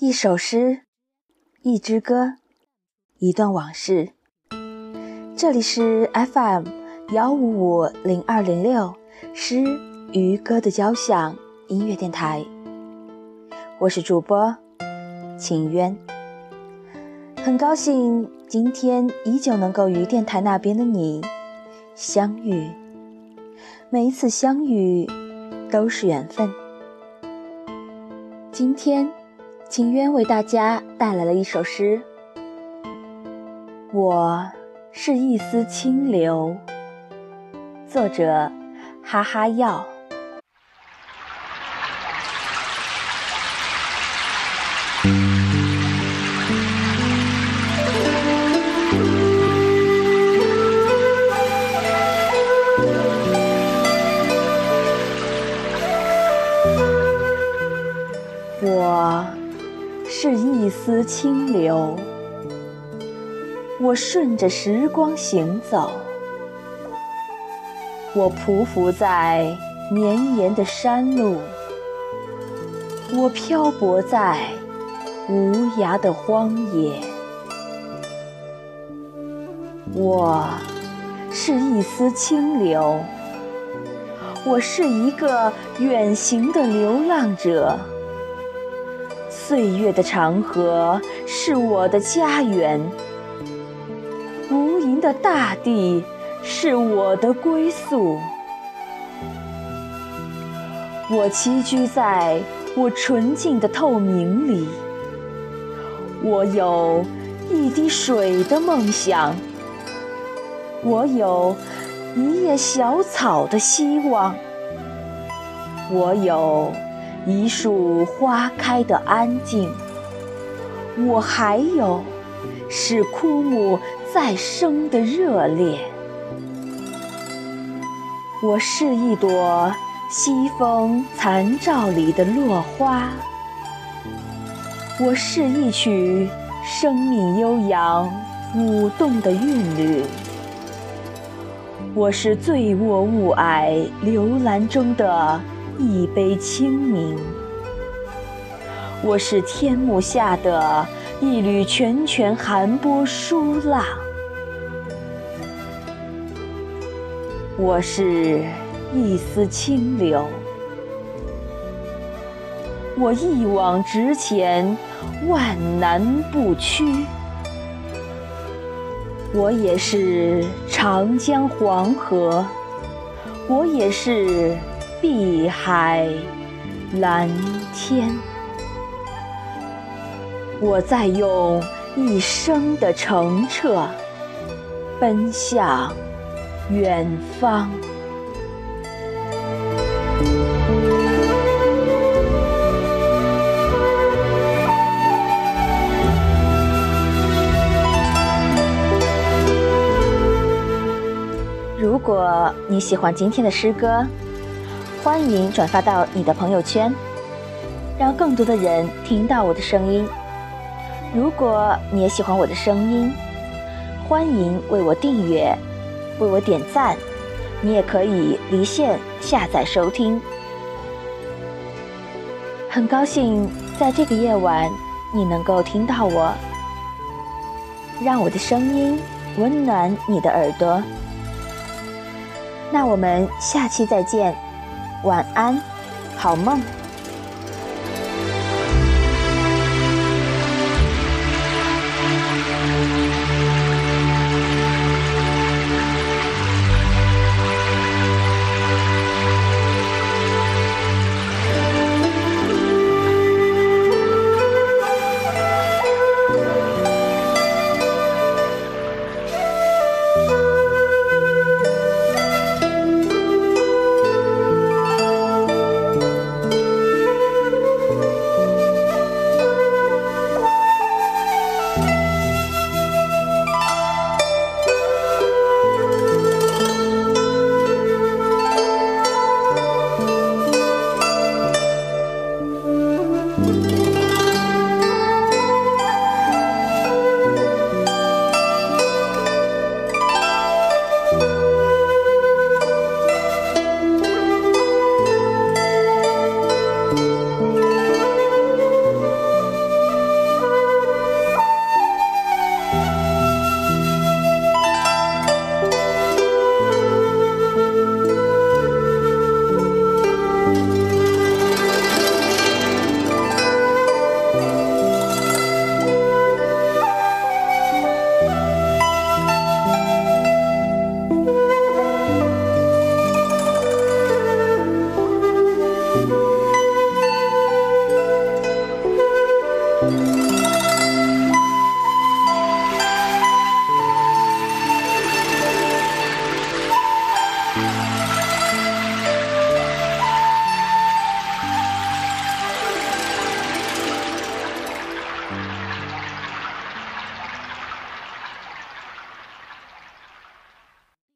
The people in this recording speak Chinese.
一首诗，一支歌，一段往事。这里是 FM 幺五五零二零六诗与歌的交响音乐电台。我是主播秦渊，很高兴今天依旧能够与电台那边的你相遇。每一次相遇都是缘分。今天，秦渊为大家带来了一首诗。我是一丝清流。作者：哈哈药。丝清流，我顺着时光行走，我匍匐在绵延的山路，我漂泊在无涯的荒野，我是一丝清流，我是一个远行的流浪者。岁月的长河是我的家园，无垠的大地是我的归宿。我栖居在我纯净的透明里，我有一滴水的梦想，我有一叶小草的希望，我有。一树花开的安静，我还有使枯木再生的热烈。我是一朵西风残照里的落花，我是一曲生命悠扬舞动的韵律，我是醉卧雾霭流岚中的。一杯清明，我是天幕下的一缕泉泉寒波疏浪，我是一丝清流，我一往直前，万难不屈。我也是长江黄河，我也是。碧海蓝天，我在用一生的澄澈奔向远方。如果你喜欢今天的诗歌，欢迎转发到你的朋友圈，让更多的人听到我的声音。如果你也喜欢我的声音，欢迎为我订阅，为我点赞。你也可以离线下载收听。很高兴在这个夜晚你能够听到我，让我的声音温暖你的耳朵。那我们下期再见。晚安，好梦。